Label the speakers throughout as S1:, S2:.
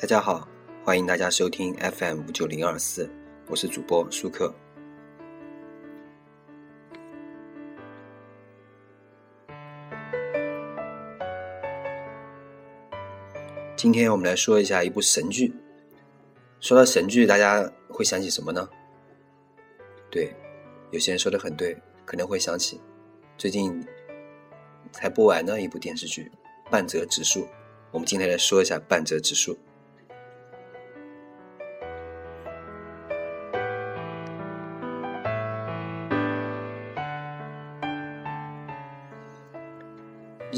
S1: 大家好，欢迎大家收听 FM 五九零二四，我是主播舒克。今天我们来说一下一部神剧。说到神剧，大家会想起什么呢？对，有些人说的很对，可能会想起最近才播完的一部电视剧《半泽直树》。我们今天来说一下《半泽直树》。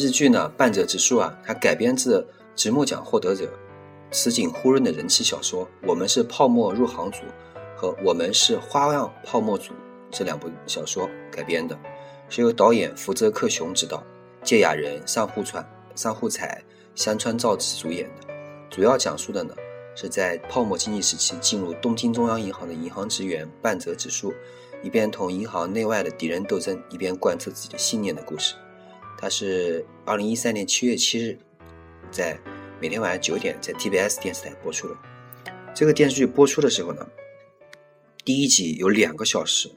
S1: 日剧呢，《半泽直树》啊，它改编自直木奖获得者此井忽润的人气小说《我们是泡沫入行组》和《我们是花样泡沫组》这两部小说改编的，是由导演福泽克雄执导，芥雅人、上户川、上户彩、山川照子主演的。主要讲述的呢，是在泡沫经济时期进入东京中央银行的银行职员半泽直树，一边同银行内外的敌人斗争，一边贯彻自己的信念的故事。它是二零一三年七月七日，在每天晚上九点在 TBS 电视台播出的。这个电视剧播出的时候呢，第一集有两个小时。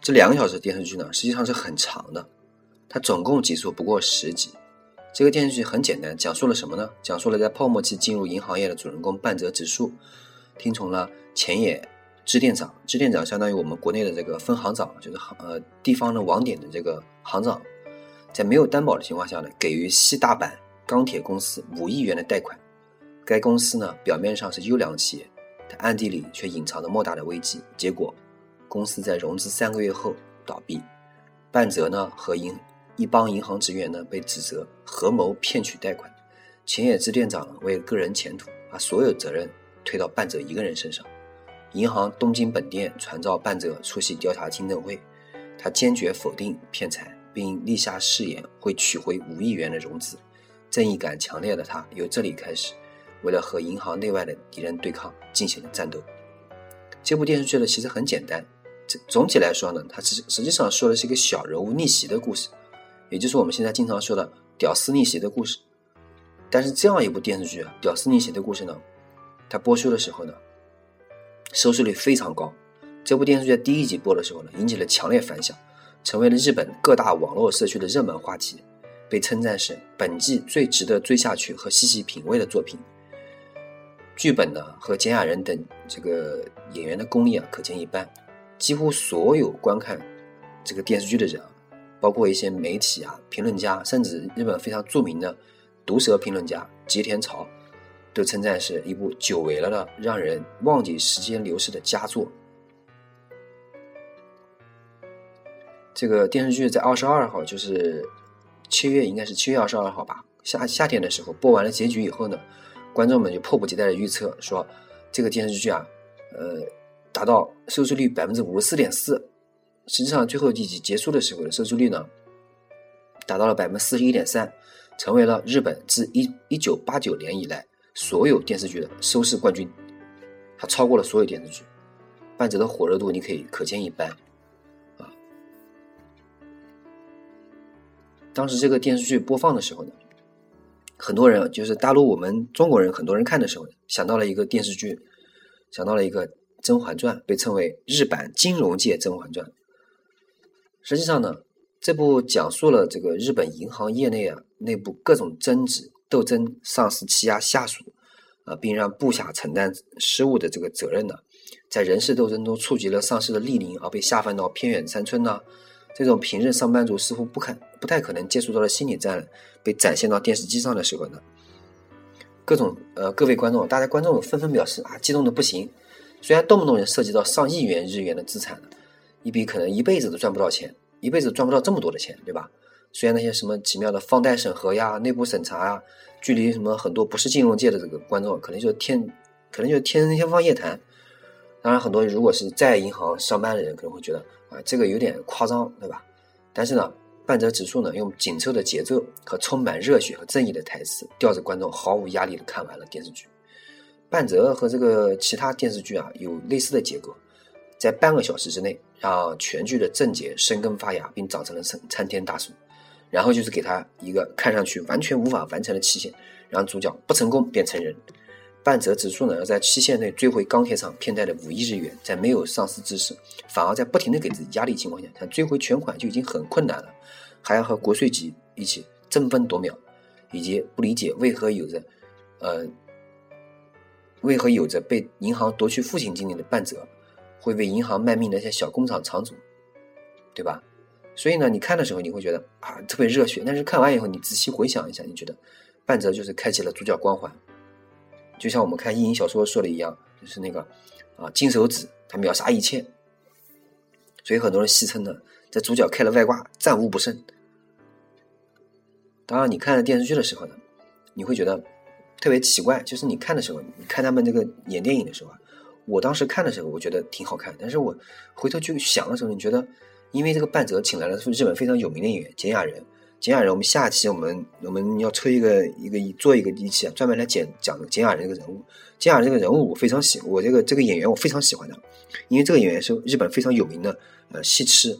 S1: 这两个小时电视剧呢，实际上是很长的。它总共集数不过十集。这个电视剧很简单，讲述了什么呢？讲述了在泡沫期进入银行业的主人公半泽直树，听从了前野支店长，支店长相当于我们国内的这个分行长，就是行呃地方的网点的这个行长。在没有担保的情况下呢，给予西大阪钢铁公司五亿元的贷款。该公司呢，表面上是优良企业，但暗地里却隐藏着莫大的危机。结果，公司在融资三个月后倒闭。半泽呢和银一帮银行职员呢被指责合谋骗取贷款。前野支店长为个人前途，把所有责任推到半泽一个人身上。银行东京本店传召半泽出席调查听证会，他坚决否定骗财。并立下誓言会取回五亿元的融资，正义感强烈的他由这里开始，为了和银行内外的敌人对抗进行了战斗。这部电视剧呢其实很简单，这总体来说呢，它实实际上说的是一个小人物逆袭的故事，也就是我们现在经常说的屌丝逆袭的故事。但是这样一部电视剧啊，屌丝逆袭的故事呢，它播出的时候呢，收视率非常高。这部电视剧在第一集播的时候呢，引起了强烈反响。成为了日本各大网络社区的热门话题，被称赞是本季最值得追下去和细细品味的作品。剧本呢和简雅人等这个演员的功力啊可见一斑。几乎所有观看这个电视剧的人，包括一些媒体啊、评论家，甚至日本非常著名的毒舌评论家吉田朝，都称赞是一部久违了的让人忘记时间流逝的佳作。这个电视剧在二十二号，就是七月，应该是七月二十二号吧。夏夏天的时候播完了结局以后呢，观众们就迫不及待的预测说，这个电视剧啊，呃，达到收视率百分之五十四点四。实际上最后一集结束的时候的收视率呢，达到了百分之四十一点三，成为了日本自一一九八九年以来所有电视剧的收视冠军，它超过了所有电视剧。半泽的火热度你可以可见一斑。当时这个电视剧播放的时候呢，很多人就是大陆我们中国人很多人看的时候，想到了一个电视剧，想到了一个《甄嬛传》，被称为日版金融界《甄嬛传》。实际上呢，这部讲述了这个日本银行业内啊内部各种争执、斗争、上司欺压下属啊，并让部下承担失误的这个责任呢，在人事斗争中触及了上司的利益，而被下放到偏远山村呢。这种平日上班族似乎不可不太可能接触到的心理战，被展现到电视机上的时候呢，各种呃各位观众，大家观众纷纷表示啊，激动的不行。虽然动不动就涉及到上亿元日元的资产，一笔可能一辈子都赚不到钱，一辈子赚不到这么多的钱，对吧？虽然那些什么奇妙的放贷审核呀、内部审查呀，距离什么很多不是金融界的这个观众，可能就天，可能就天天方夜谭。当然，很多如果是在银行上班的人，可能会觉得。啊，这个有点夸张，对吧？但是呢，半泽直树呢，用紧凑的节奏和充满热血和正义的台词，吊着观众毫无压力的看完了电视剧。半泽和这个其他电视剧啊有类似的结构，在半个小时之内让全剧的症结生根发芽，并长成了参参天大树，然后就是给他一个看上去完全无法完成的期限，让主角不成功便成人。半泽指数呢，要在期限内追回钢铁厂骗贷的五亿日元，在没有上市之时，反而在不停的给自己压力情况下，想追回全款就已经很困难了，还要和国税局一起争分夺秒，以及不理解为何有着，呃，为何有着被银行夺去父亲经历的半泽，会为银行卖命的那些小工厂厂主，对吧？所以呢，你看的时候你会觉得啊特别热血，但是看完以后你仔细回想一下，你觉得半泽就是开启了主角光环。就像我们看意淫小说说的一样，就是那个啊金手指，他秒杀一切，所以很多人戏称呢，这主角开了外挂，战无不胜。当然，你看电视剧的时候呢，你会觉得特别奇怪，就是你看的时候，你看他们这个演电影的时候啊，我当时看的时候，我觉得挺好看，但是我回头去想的时候，你觉得，因为这个半泽请来了是日本非常有名的演员简雅人。简雅人，我们下期我们我们要抽一个一个做一个一期啊，专门来讲讲简雅人这个人物。简雅人这个人物我非常喜，我这个这个演员我非常喜欢的，因为这个演员是日本非常有名的呃戏痴，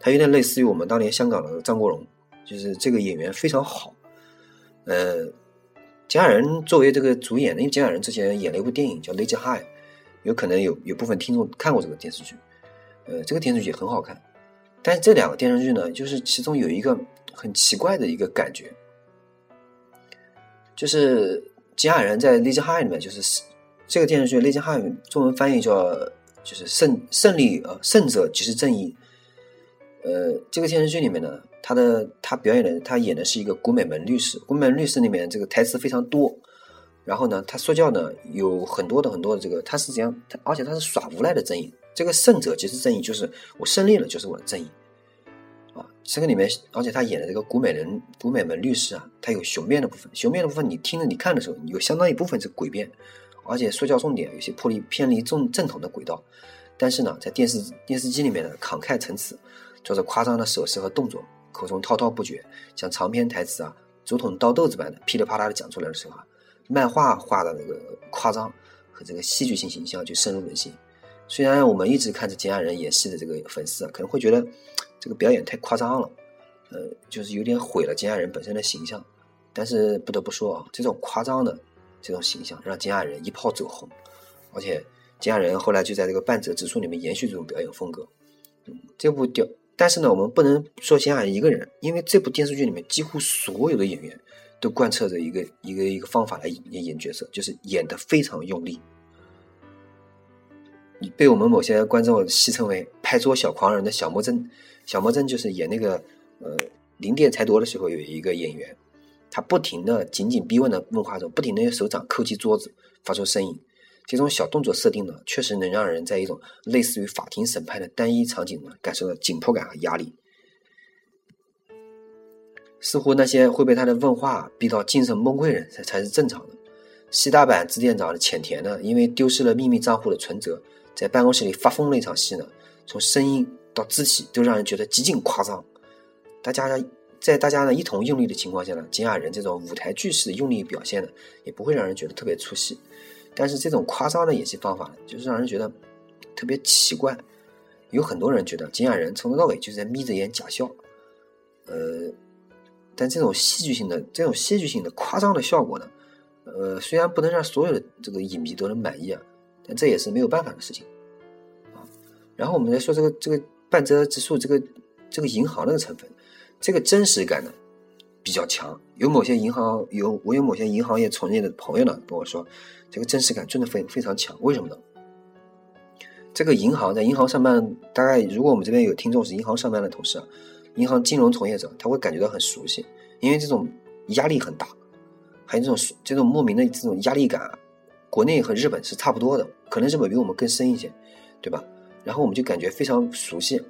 S1: 他有点类似于我们当年香港的张国荣，就是这个演员非常好。呃，简雅人作为这个主演，因为简雅人之前演了一部电影叫《Lazy High》，有可能有有部分听众看过这个电视剧，呃，这个电视剧也很好看。但是这两个电视剧呢，就是其中有一个。很奇怪的一个感觉，就是吉雅人在《Lazy High》里面，就是这个电视剧《Lazy High》中文翻译叫就是胜胜利呃胜者即是正义。呃，这个电视剧里面呢，他的他表演的他演的是一个古美门律师，古美门律师里面这个台词非常多，然后呢，他说教呢有很多的很多的这个，他是这样，而且他是耍无赖的正义。这个胜者即是正义，就是我胜利了就是我的正义。啊这个里面，而且他演的这个古美人、古美门律师啊，他有雄辩的部分。雄辩的部分，你听着、你看的时候，有相当一部分是诡辩，而且说教重点有些破离偏离正正统的轨道。但是呢，在电视电视机里面呢，慷慨陈词，做着夸张的手势和动作，口中滔滔不绝，像长篇台词啊，竹筒倒豆子般的噼里啪啦的讲出来的时候啊，漫画画的那个夸张和这个戏剧性形象就深入人心。虽然我们一直看着金雅人演戏的这个粉丝啊，可能会觉得。这个表演太夸张了，呃，就是有点毁了金雅人本身的形象。但是不得不说啊，这种夸张的这种形象让金雅人一炮走红，而且金雅人后来就在这个半泽直树里面延续这种表演风格。这部电，但是呢，我们不能说金雅人一个人，因为这部电视剧里面几乎所有的演员都贯彻着一个一个一个方法来演演角色，就是演得非常用力。你被我们某些观众戏称为“拍桌小狂人”的小魔怔。小魔怔就是演那个呃零电财夺的时候有一个演员，他不停的紧紧逼问的问话中，不停的用手掌叩击桌子，发出声音。这种小动作设定呢，确实能让人在一种类似于法庭审判的单一场景呢，感受到紧迫感和压力。似乎那些会被他的问话逼到精神崩溃人才才是正常的。西大阪支店长的浅田呢，因为丢失了秘密账户的存折，在办公室里发疯那场戏呢，从声音。到肢体都让人觉得极尽夸张，大家在大家呢一同用力的情况下呢，金雅人这种舞台剧式的用力表现呢，也不会让人觉得特别出戏。但是这种夸张的演戏方法呢，就是让人觉得特别奇怪。有很多人觉得金雅人从头到尾就是在眯着眼假笑，呃，但这种戏剧性的这种戏剧性的夸张的效果呢，呃，虽然不能让所有的这个影迷都能满意啊，但这也是没有办法的事情啊。然后我们再说这个这个。半泽直树这个这个银行那个成分，这个真实感呢比较强。有某些银行有我有某些银行业从业的朋友呢跟我说，这个真实感真的非非常强。为什么呢？这个银行在银行上班，大概如果我们这边有听众是银行上班的同事啊，银行金融从业者，他会感觉到很熟悉，因为这种压力很大，还有这种这种莫名的这种压力感，国内和日本是差不多的，可能日本比我们更深一些，对吧？然后我们就感觉非常熟悉，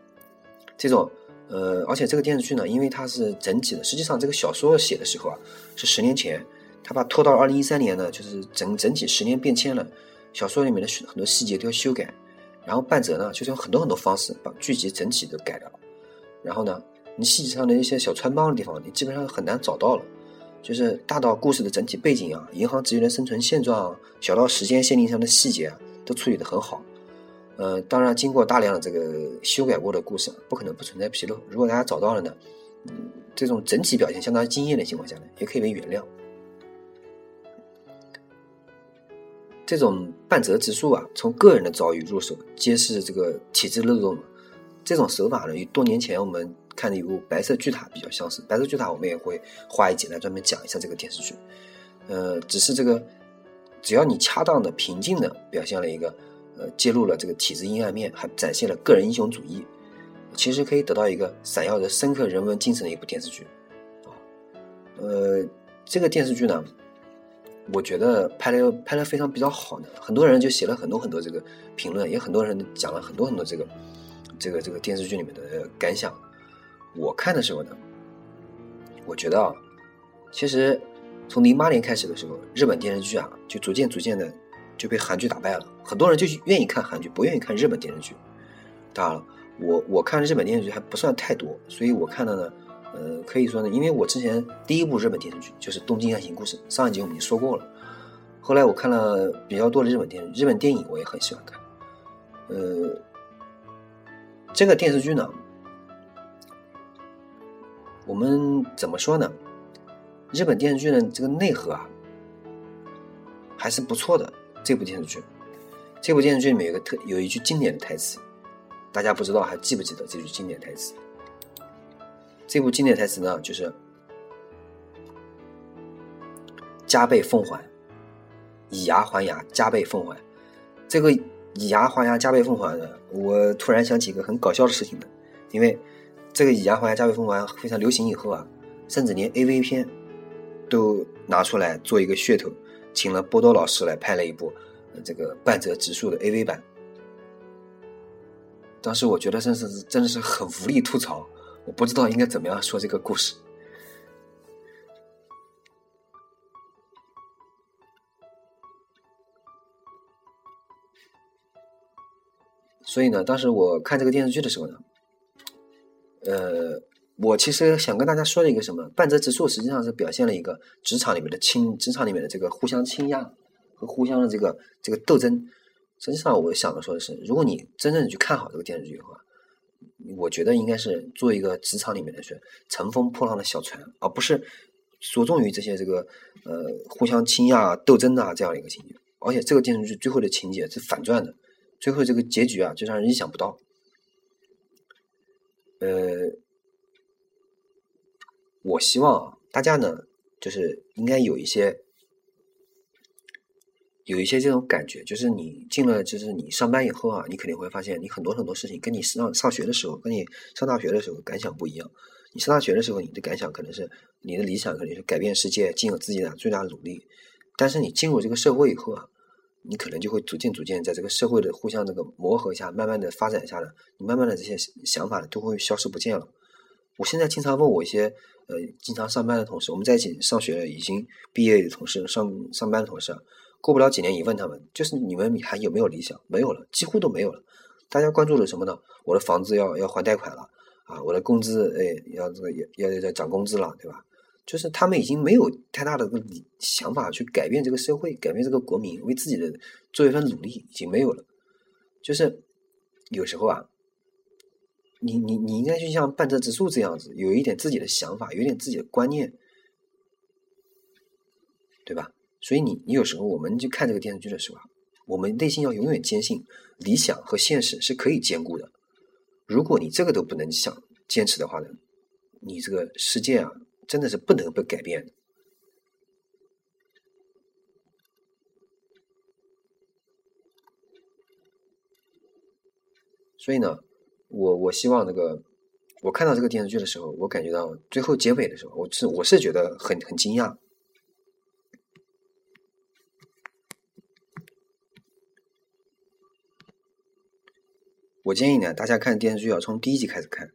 S1: 这种呃，而且这个电视剧呢，因为它是整体的，实际上这个小说写的时候啊，是十年前，他把拖到二零一三年呢，就是整整体十年变迁了，小说里面的很多细节都要修改，然后半泽呢，就是用很多很多方式把剧集整体都改掉了，然后呢，你细节上的一些小穿帮的地方，你基本上很难找到了，就是大到故事的整体背景啊，银行职员的生存现状，小到时间限定上的细节啊，都处理得很好。呃，当然，经过大量的这个修改过的故事，不可能不存在纰漏。如果大家找到了呢，嗯，这种整体表现相当惊艳的情况下呢，也可以被原谅。这种半泽直树啊，从个人的遭遇入手，揭示这个体制漏洞。这种手法呢，与多年前我们看的一部《白色巨塔》比较相似。《白色巨塔》我们也会花一集来专门讲一下这个电视剧。呃，只是这个，只要你恰当的、平静的表现了一个，呃，揭露了这个体制阴暗面，还展现了个人英雄主义，其实可以得到一个闪耀着深刻人文精神的一部电视剧。啊，呃，这个电视剧呢。我觉得拍的拍的非常比较好的，很多人就写了很多很多这个评论，也很多人讲了很多很多这个这个这个电视剧里面的感想。我看的时候呢，我觉得啊，其实从零八年开始的时候，日本电视剧啊就逐渐逐渐的就被韩剧打败了，很多人就愿意看韩剧，不愿意看日本电视剧。当然了，我我看日本电视剧还不算太多，所以我看的呢。呃，可以说呢，因为我之前第一部日本电视剧就是《东京爱情故事》，上一集我们已经说过了。后来我看了比较多的日本电日本电影，我也很喜欢看。呃，这个电视剧呢，我们怎么说呢？日本电视剧的这个内核啊，还是不错的。这部电视剧，这部电视剧里面有个特有一句经典的台词，大家不知道还记不记得这句经典台词？这部经典台词呢，就是“加倍奉还，以牙还牙，加倍奉还”。这个“以牙还牙，加倍奉还”呢，我突然想起一个很搞笑的事情呢。因为这个“以牙还牙，加倍奉还”非常流行以后啊，甚至连 AV 片都拿出来做一个噱头，请了波多老师来拍了一部这个半泽直树的 AV 版。当时我觉得真是真的是很无力吐槽。我不知道应该怎么样说这个故事，所以呢，当时我看这个电视剧的时候呢，呃，我其实想跟大家说的一个什么，半泽直树实际上是表现了一个职场里面的倾，职场里面的这个互相倾轧和互相的这个这个斗争。实际上，我想的说的是，如果你真正去看好这个电视剧的话。我觉得应该是做一个职场里面的是乘风破浪的小船，而不是着重于这些这个呃互相倾轧斗争啊这样的一个情节。而且这个电视剧最后的情节是反转的，最后这个结局啊就让人意想不到。呃，我希望大家呢就是应该有一些。有一些这种感觉，就是你进了，就是你上班以后啊，你肯定会发现，你很多很多事情跟你上上学的时候，跟你上大学的时候感想不一样。你上大学的时候，你的感想可能是你的理想，可能是改变世界，尽了自己的最大努力。但是你进入这个社会以后啊，你可能就会逐渐逐渐在这个社会的互相这个磨合下，慢慢的发展下来，你慢慢的这些想法都会消失不见了。我现在经常问我一些呃经常上班的同事，我们在一起上学已经毕业的同事，上上班的同事。过不了几年，一问他们，就是你们还有没有理想？没有了，几乎都没有了。大家关注的什么呢？我的房子要要还贷款了啊！我的工资哎要这个要要要涨工资了，对吧？就是他们已经没有太大的个想法去改变这个社会，改变这个国民，为自己的做一份努力，已经没有了。就是有时候啊，你你你应该去像半泽直树这样子，有一点自己的想法，有一点自己的观念，对吧？所以你你有时候我们去看这个电视剧的时候，我们内心要永远坚信理想和现实是可以兼顾的。如果你这个都不能想坚持的话呢，你这个世界啊真的是不能被改变的。所以呢，我我希望那个我看到这个电视剧的时候，我感觉到最后结尾的时候，我是我是觉得很很惊讶。我建议呢，大家看电视剧要从第一集开始看。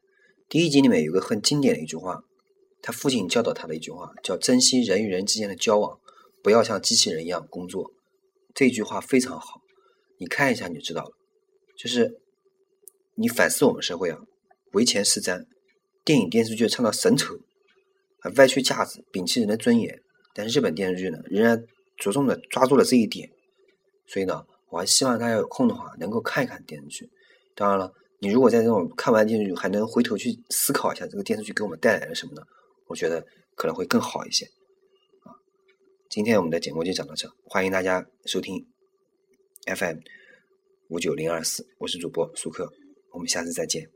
S1: 第一集里面有个很经典的一句话，他父亲教导他的一句话，叫“珍惜人与人之间的交往，不要像机器人一样工作”。这句话非常好，你看一下你就知道了。就是你反思我们社会啊，唯钱是瞻，电影电视剧唱到神丑，啊歪曲价值，摒弃人的尊严。但日本电视剧呢，仍然着重的抓住了这一点。所以呢，我还希望大家有空的话，能够看一看电视剧。当然了，你如果在这种看完电视剧还能回头去思考一下这个电视剧给我们带来了什么呢？我觉得可能会更好一些。啊，今天我们的节目就讲到这，欢迎大家收听，FM 五九零二四，我是主播苏克，我们下次再见。